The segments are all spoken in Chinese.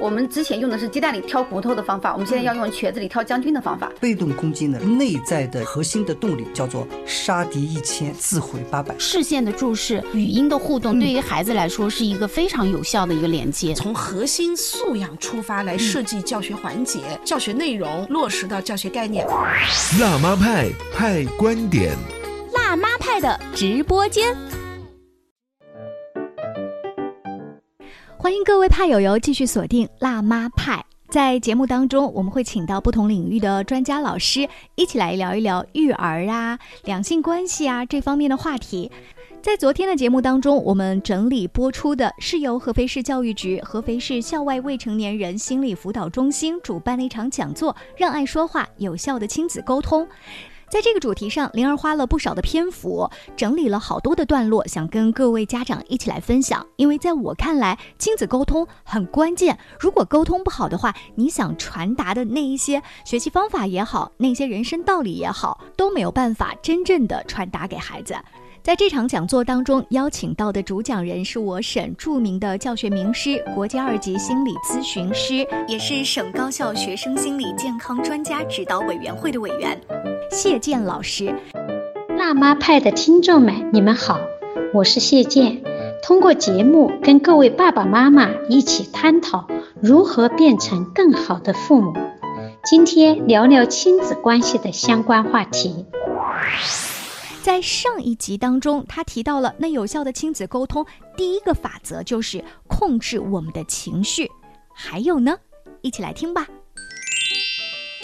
我们之前用的是鸡蛋里挑骨头的方法，我们现在要用瘸子里挑将军的方法。被动攻击呢，内在的核心的动力叫做杀敌一千，自毁八百。视线的注视、语音的互动，对于孩子来说是一个非常有效的一个连接。从核心素养出发来设计教学环节、教学内容，落实到教学概念。辣妈派派观点，辣妈派的直播间。欢迎各位派友友继续锁定辣妈派，在节目当中，我们会请到不同领域的专家老师，一起来聊一聊育儿啊、两性关系啊这方面的话题。在昨天的节目当中，我们整理播出的是由合肥市教育局、合肥市校外未成年人心理辅导中心主办的一场讲座，让爱说话，有效的亲子沟通。在这个主题上，灵儿花了不少的篇幅，整理了好多的段落，想跟各位家长一起来分享。因为在我看来，亲子沟通很关键。如果沟通不好的话，你想传达的那一些学习方法也好，那些人生道理也好，都没有办法真正的传达给孩子。在这场讲座当中，邀请到的主讲人是我省著名的教学名师、国家二级心理咨询师，也是省高校学生心理健康专家指导委员会的委员，谢健老师。辣妈派的听众们，你们好，我是谢健。通过节目跟各位爸爸妈妈一起探讨如何变成更好的父母。今天聊聊亲子关系的相关话题。在上一集当中，他提到了那有效的亲子沟通，第一个法则就是控制我们的情绪。还有呢，一起来听吧。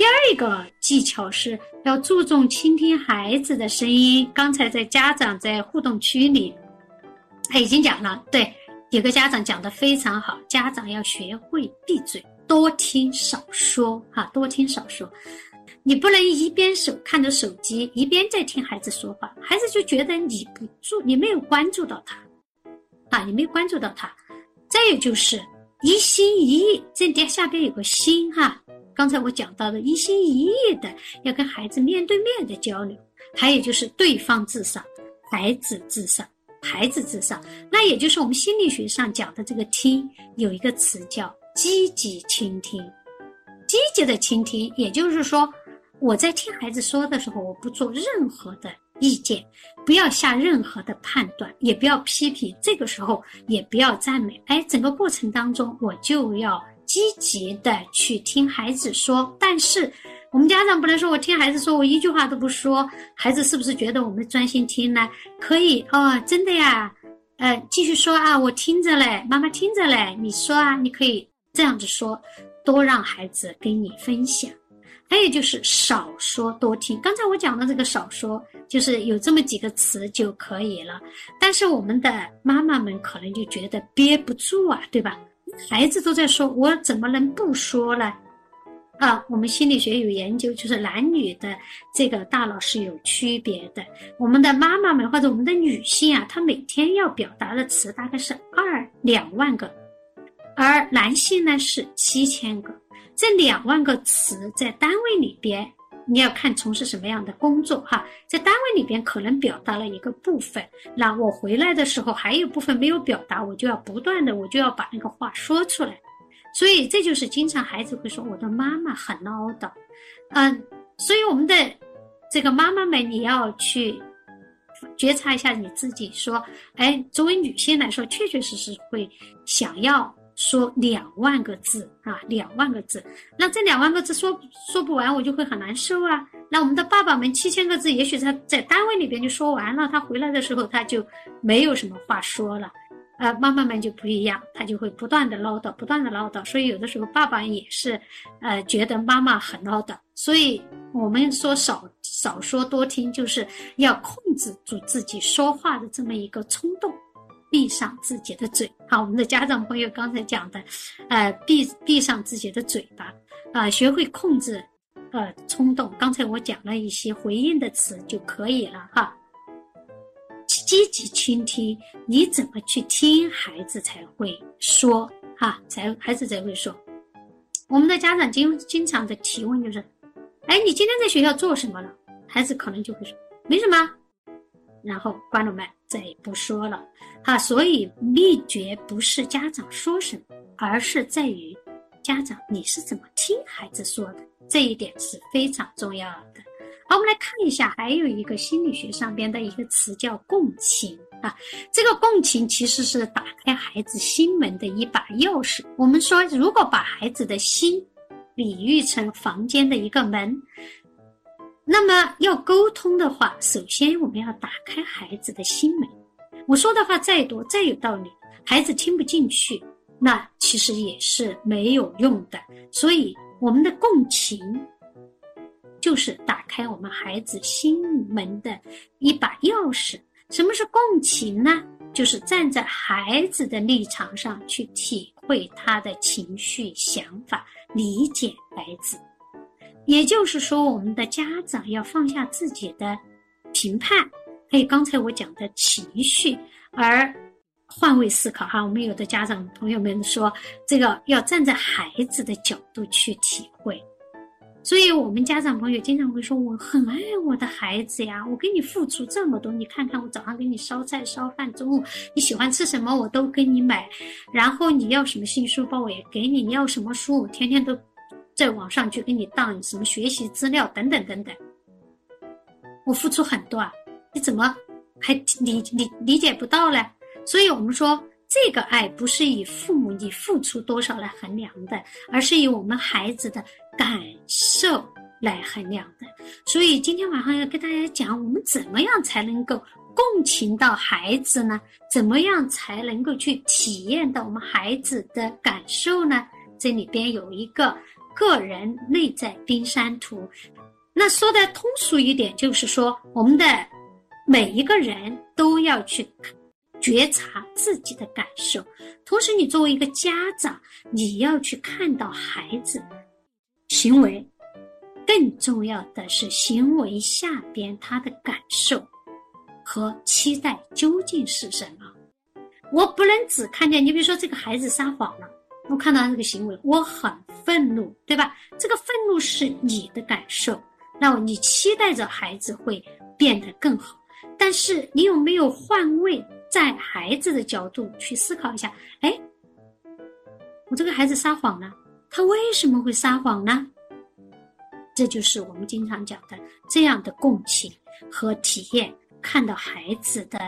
第二个技巧是要注重倾听孩子的声音。刚才在家长在互动区里，他已经讲了，对，有个家长讲的非常好，家长要学会闭嘴，多听少说，哈，多听少说。你不能一边手看着手机，一边在听孩子说话，孩子就觉得你不注，你没有关注到他，啊，你没有关注到他。再有就是一心一意，这点下边有个心哈，刚才我讲到的一心一意的要跟孩子面对面的交流。还有就是对方至上，孩子至上，孩子至上。那也就是我们心理学上讲的这个听，有一个词叫积极倾听，积极的倾听，也就是说。我在听孩子说的时候，我不做任何的意见，不要下任何的判断，也不要批评。这个时候也不要赞美。哎，整个过程当中，我就要积极的去听孩子说。但是我们家长不能说我听孩子说，我一句话都不说，孩子是不是觉得我们专心听呢？可以哦，真的呀，呃，继续说啊，我听着嘞，妈妈听着嘞，你说啊，你可以这样子说，多让孩子跟你分享。还有就是少说多听。刚才我讲的这个少说，就是有这么几个词就可以了。但是我们的妈妈们可能就觉得憋不住啊，对吧？孩子都在说，我怎么能不说呢？啊，我们心理学有研究，就是男女的这个大脑是有区别的。我们的妈妈们或者我们的女性啊，她每天要表达的词大概是二两万个，而男性呢是七千个。这两万个词在单位里边，你要看从事什么样的工作哈，在单位里边可能表达了一个部分，那我回来的时候还有部分没有表达，我就要不断的，我就要把那个话说出来。所以这就是经常孩子会说我的妈妈很唠叨，嗯，所以我们的这个妈妈们，你要去觉察一下你自己，说，哎，作为女性来说，确确实实会想要。说两万个字啊，两万个字，那这两万个字说说不完，我就会很难受啊。那我们的爸爸们七千个字，也许他在单位里边就说完了，他回来的时候他就没有什么话说了。呃，妈妈们就不一样，他就会不断的唠叨，不断的唠叨。所以有的时候爸爸也是，呃，觉得妈妈很唠叨。所以我们说少少说多听，就是要控制住自己说话的这么一个冲动。闭上自己的嘴，好，我们的家长朋友刚才讲的，呃，闭闭上自己的嘴巴，啊，学会控制，呃，冲动。刚才我讲了一些回应的词就可以了，哈。积极倾听，你怎么去听孩子才会说，哈，才孩子才会说。我们的家长经经常的提问就是，哎，你今天在学校做什么了？孩子可能就会说，没什么。然后关了麦，再也不说了，哈。所以秘诀不是家长说什么，而是在于家长你是怎么听孩子说的，这一点是非常重要的。好，我们来看一下，还有一个心理学上边的一个词叫共情啊。这个共情其实是打开孩子心门的一把钥匙。我们说，如果把孩子的心比喻成房间的一个门，那么要沟通的话，首先我们要打开孩子的心门。我说的话再多再有道理，孩子听不进去，那其实也是没有用的。所以，我们的共情。就是打开我们孩子心门的一把钥匙。什么是共情呢？就是站在孩子的立场上去体会他的情绪、想法，理解孩子。也就是说，我们的家长要放下自己的评判，还有刚才我讲的情绪，而换位思考。哈，我们有的家长朋友们说，这个要站在孩子的角度去体会。所以，我们家长朋友经常会说：“我很爱我的孩子呀，我给你付出这么多，你看看我早上给你烧菜烧饭，中午你喜欢吃什么我都给你买，然后你要什么新书包我也给你，你要什么书我天天都在网上去给你当什么学习资料等等等等，我付出很多啊，你怎么还理理理解不到呢？所以我们说。”这个爱不是以父母你付出多少来衡量的，而是以我们孩子的感受来衡量的。所以今天晚上要跟大家讲，我们怎么样才能够共情到孩子呢？怎么样才能够去体验到我们孩子的感受呢？这里边有一个个人内在冰山图。那说的通俗一点，就是说我们的每一个人都要去。觉察自己的感受，同时，你作为一个家长，你要去看到孩子行为，更重要的是行为下边他的感受和期待究竟是什么。我不能只看见你，比如说这个孩子撒谎了，我看到他这个行为，我很愤怒，对吧？这个愤怒是你的感受，那你期待着孩子会变得更好，但是你有没有换位？在孩子的角度去思考一下，哎，我这个孩子撒谎了，他为什么会撒谎呢？这就是我们经常讲的这样的共情和体验，看到孩子的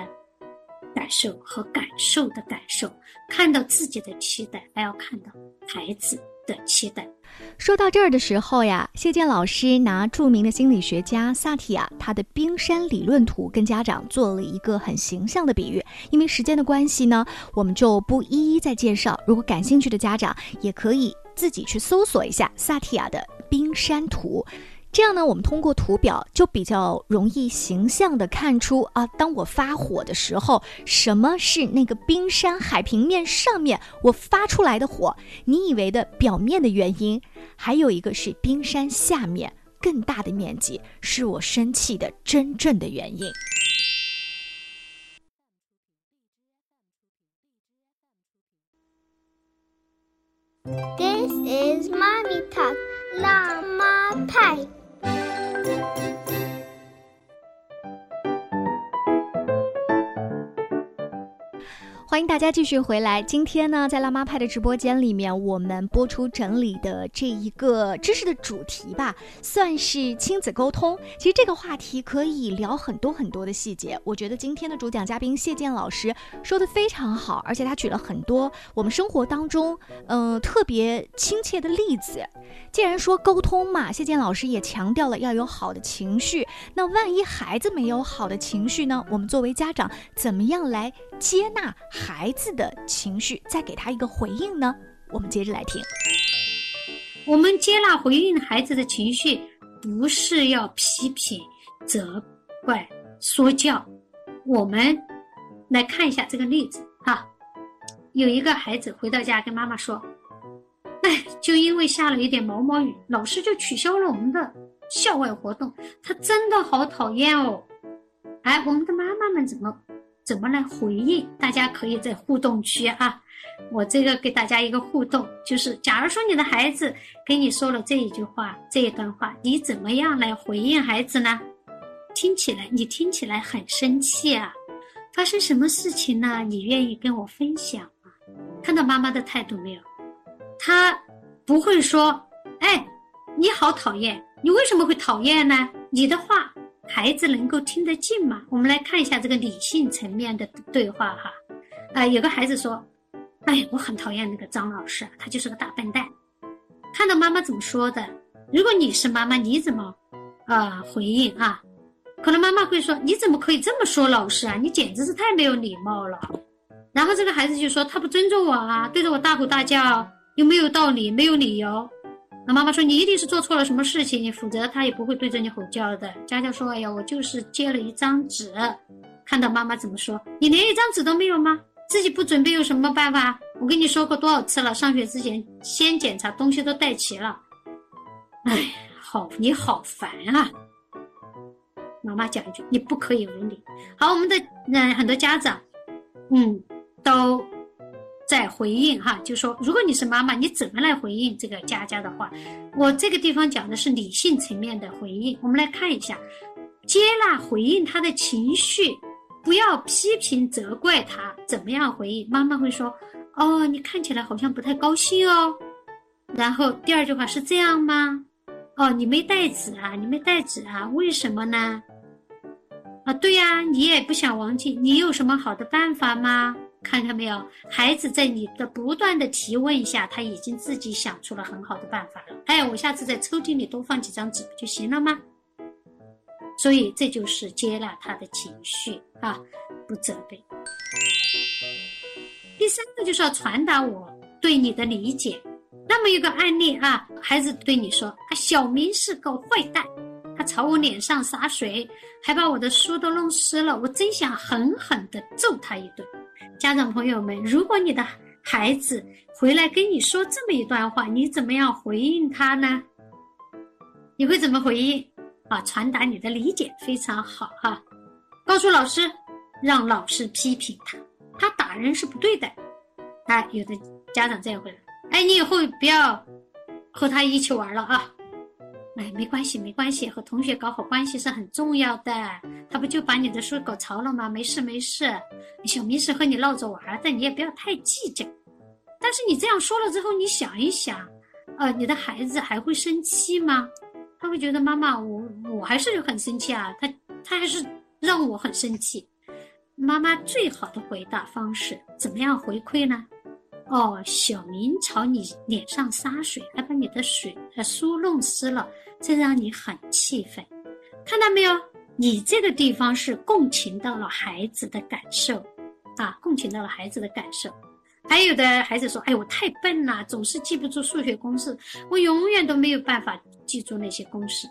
感受和感受的感受，看到自己的期待，还要看到孩子。的期待。说到这儿的时候呀，谢健老师拿著名的心理学家萨提亚他的冰山理论图跟家长做了一个很形象的比喻。因为时间的关系呢，我们就不一一再介绍。如果感兴趣的家长，也可以自己去搜索一下萨提亚的冰山图。这样呢，我们通过图表就比较容易形象的看出啊，当我发火的时候，什么是那个冰山海平面上面我发出来的火？你以为的表面的原因，还有一个是冰山下面更大的面积，是我生气的真正的原因。This is mommy talk，辣妈派。欢迎大家继续回来。今天呢，在辣妈派的直播间里面，我们播出整理的这一个知识的主题吧，算是亲子沟通。其实这个话题可以聊很多很多的细节。我觉得今天的主讲嘉宾谢健老师说的非常好，而且他举了很多我们生活当中，嗯，特别亲切的例子。既然说沟通嘛，谢健老师也强调了要有好的情绪。那万一孩子没有好的情绪呢？我们作为家长，怎么样来接纳？孩子的情绪，再给他一个回应呢？我们接着来听。我们接纳回应孩子的情绪，不是要批评、责怪、说教。我们来看一下这个例子哈。有一个孩子回到家跟妈妈说：“哎，就因为下了一点毛毛雨，老师就取消了我们的校外活动，他真的好讨厌哦。”哎，我们的妈妈们怎么？怎么来回应？大家可以在互动区啊，我这个给大家一个互动，就是假如说你的孩子给你说了这一句话、这一段话，你怎么样来回应孩子呢？听起来你听起来很生气啊，发生什么事情呢？你愿意跟我分享吗？看到妈妈的态度没有？他不会说，哎，你好讨厌，你为什么会讨厌呢？你的话，孩子能够听得进吗？我们来看一下这个理性层面的对话哈。啊、有个孩子说，哎，我很讨厌那个张老师，他就是个大笨蛋。看到妈妈怎么说的，如果你是妈妈，你怎么啊、回应啊？可能妈妈会说，你怎么可以这么说老师啊？你简直是太没有礼貌了。然后这个孩子就说，他不尊重我啊，对着我大吼大叫，又没有道理，没有理由。那妈妈说，你一定是做错了什么事情，否则他也不会对着你吼叫的。佳佳说，哎呀，我就是借了一张纸。看到妈妈怎么说，你连一张纸都没有吗？自己不准备有什么办法？我跟你说过多少次了，上学之前先检查东西都带齐了。哎，好，你好烦啊！妈妈讲一句，你不可以无理。好，我们的嗯很多家长，嗯，都在回应哈，就说如果你是妈妈，你怎么来回应这个佳佳的话？我这个地方讲的是理性层面的回应，我们来看一下，接纳回应他的情绪，不要批评责怪他，怎么样回应？妈妈会说，哦，你看起来好像不太高兴哦。然后第二句话是这样吗？哦，你没带纸啊？你没带纸啊？为什么呢？啊，对呀、你也不想忘记，你有什么好的办法吗？看看没有，孩子在你的不断的提问下，他已经自己想出了很好的办法了。哎，我下次在抽屉里多放几张纸不就行了吗？所以这就是接纳他的情绪啊，不责备。第三个就是要传达我对你的理解。那么一个案例啊，孩子对你说：“啊，小明是个坏蛋，他朝我脸上洒水，还把我的书都弄湿了，我真想狠狠地揍他一顿。”家长朋友们，如果你的孩子回来跟你说这么一段话，你怎么样回应他呢？你会怎么回应？啊，传达你的理解非常好哈、告诉老师，让老师批评他，他打人是不对的。啊，有的家长这样回来，哎，你以后不要和他一起玩了啊。哎，没关系，没关系，和同学搞好关系是很重要的。他不就把你的书搞潮了吗？没事没事，小明是和你闹着玩的，你也不要太计较。但是你这样说了之后，你想一想，呃，你的孩子还会生气吗？他会觉得妈妈，我我还是很生气啊，他他还是让我很生气。妈妈最好的回答方式怎么样回馈呢？哦，小明朝你脸上洒水，还把你的水呃书弄湿了，这让你很气愤。看到没有？你这个地方是共情到了孩子的感受，啊，共情到了孩子的感受。还有的孩子说：“哎，我太笨了，总是记不住数学公式，我永远都没有办法记住那些公式。”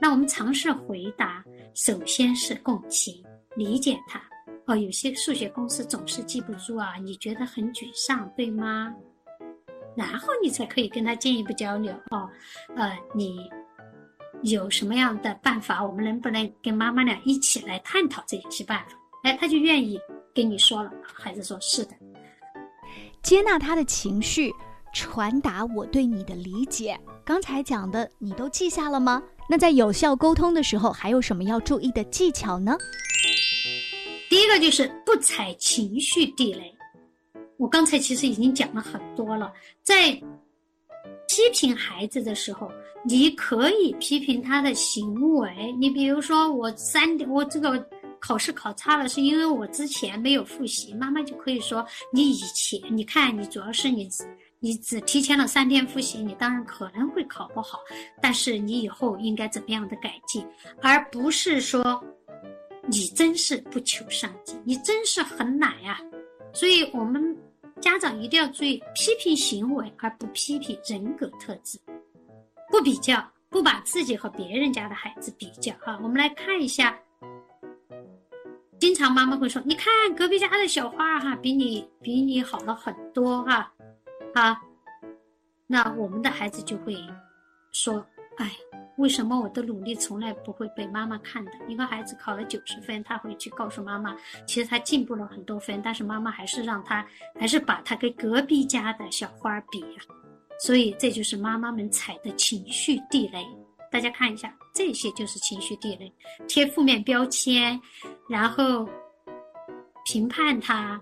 那我们尝试回答，首先是共情，理解他。哦，有些数学公式总是记不住啊，你觉得很沮丧，对吗？然后你才可以跟他进一步交流哦，呃，你有什么样的办法？我们能不能跟妈妈俩一起来探讨这些办法？哎，他就愿意跟你说了。孩子说是的，接纳他的情绪，传达我对你的理解。刚才讲的你都记下了吗？那在有效沟通的时候，还有什么要注意的技巧呢？第一个就是不踩情绪地雷。我刚才其实已经讲了很多了，在批评孩子的时候，你可以批评他的行为。你比如说，我三，我这个考试考差了，是因为我之前没有复习。妈妈就可以说，你以前，你看你主要是你，你只提前了三天复习，你当然可能会考不好，但是你以后应该怎么样的改进，而不是说。你真是不求上进，你真是很懒呀、所以我们家长一定要注意批评行为，而不批评人格特质，不比较，不把自己和别人家的孩子比较啊。我们来看一下，经常妈妈会说：“你看隔壁家的小花哈、比你比你好了很多哈、啊，那我们的孩子就会说：“哎。”为什么我的努力从来不会被妈妈看的？一个孩子考了九十分，他回去告诉妈妈，其实他进步了很多分，但是妈妈还是让他，还是把他跟隔壁家的小花比呀、所以这就是妈妈们踩的情绪地雷。大家看一下，这些就是情绪地雷，贴负面标签，然后评判他，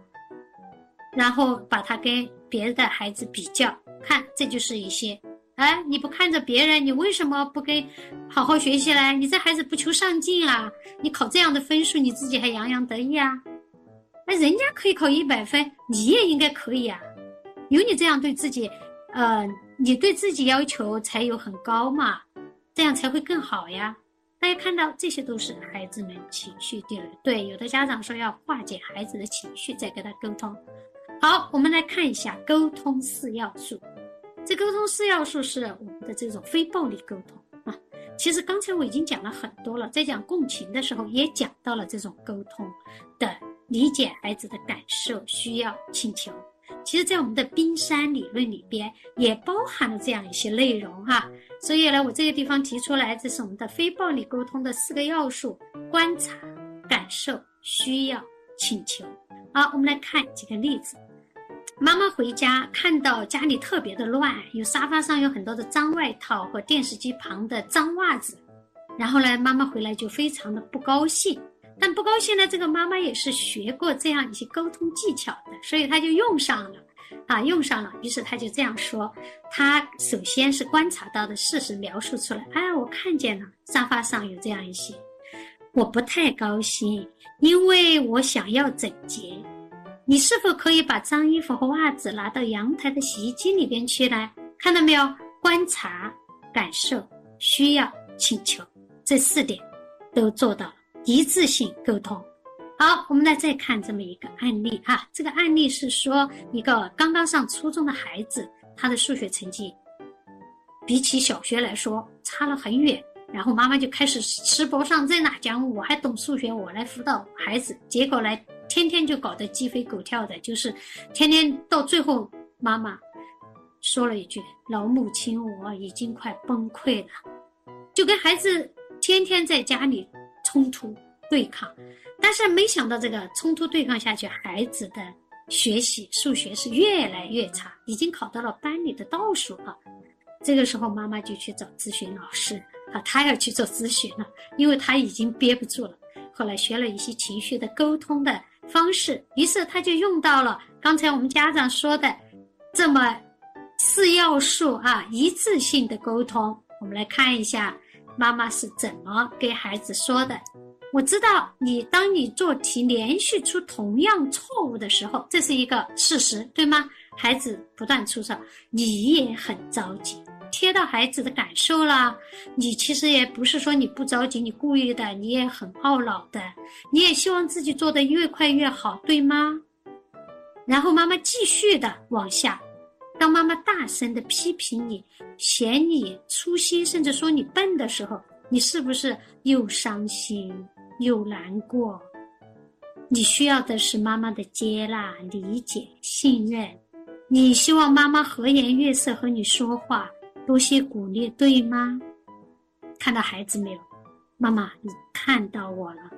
然后把他跟别的孩子比较，看，这就是一些，哎，你不看着别人，你为什么不跟好好学习嘞？你这孩子不求上进啊？你考这样的分数，你自己还洋洋得意啊？哎，人家可以考一百分，你也应该可以啊！有你这样对自己，呃，你对自己要求才有很高嘛，这样才会更好呀。大家看到，这些都是孩子们情绪低落。对，有的家长说要化解孩子的情绪，再跟他沟通。好，我们来看一下沟通四要素。这沟通四要素是我们的这种非暴力沟通啊。其实刚才我已经讲了很多了，在讲共情的时候也讲到了这种沟通的理解孩子的感受、需要、请求。其实，在我们的冰山理论里边也包含了这样一些内容哈。所以呢，我这个地方提出来，这是我们的非暴力沟通的四个要素：观察、感受、需要、请求。好，我们来看几个例子。妈妈回家看到家里特别的乱，有沙发上有很多的脏外套和电视机旁的脏袜子，然后呢，妈妈回来就非常的不高兴。但不高兴呢，这个妈妈也是学过这样一些沟通技巧的，所以她就用上了。啊，用上了，于是他就这样说：，他首先是观察到的事实描述出来。哎，我看见了，沙发上有这样一些，我不太高兴，因为我想要整洁。你是否可以把脏衣服和袜子拿到阳台的洗衣机里边去呢？看到没有？观察、感受、需要、请求，这四点都做到了一致性沟通。好，我们来再看这么一个案例啊。这个案例是说，一个刚刚上初中的孩子，他的数学成绩比起小学来说差了很远。然后妈妈就开始吃播上阵了，讲我还懂数学，我来辅导孩子。结果呢，天天就搞得鸡飞狗跳的，就是天天到最后，妈妈说了一句：“老母亲，我已经快崩溃了。”就跟孩子天天在家里冲突对抗。但是没想到，这个冲突对抗下去，孩子的学习数学是越来越差，已经考到了班里的倒数了。这个时候，妈妈就去找咨询老师啊，她要去做咨询了，因为她已经憋不住了。后来学了一些情绪的沟通的方式，于是他就用到了刚才我们家长说的这么四要素啊，一致性的沟通。我们来看一下妈妈是怎么给孩子说的。我知道你，当你做题连续出同样错误的时候，这是一个事实，对吗？孩子不断出错，你也很着急，贴到孩子的感受了。你其实也不是说你不着急，你故意的，你也很懊恼的，你也希望自己做的越快越好，对吗？然后妈妈继续的往下，当妈妈大声的批评你，嫌你粗心，甚至说你笨的时候，你是不是又伤心？又难过，你需要的是妈妈的接纳、理解、信任。你希望妈妈和颜悦色和你说话，多些鼓励，对吗？看到孩子没有？妈妈，你看到我了。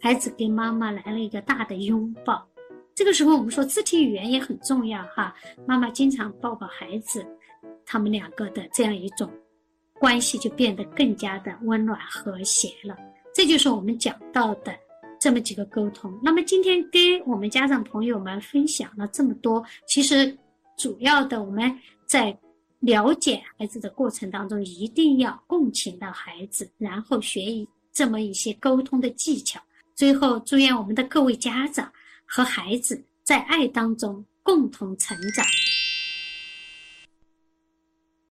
孩子给妈妈来了一个大的拥抱。这个时候，我们说肢体语言也很重要哈。妈妈经常抱抱孩子，他们两个的这样一种关系就变得更加的温暖和谐了。这就是我们讲到的这么几个沟通。那么今天跟我们家长朋友们分享了这么多，其实主要的我们在了解孩子的过程当中，一定要共情到孩子，然后学一这么一些沟通的技巧。最后，祝愿我们的各位家长和孩子在爱当中共同成长。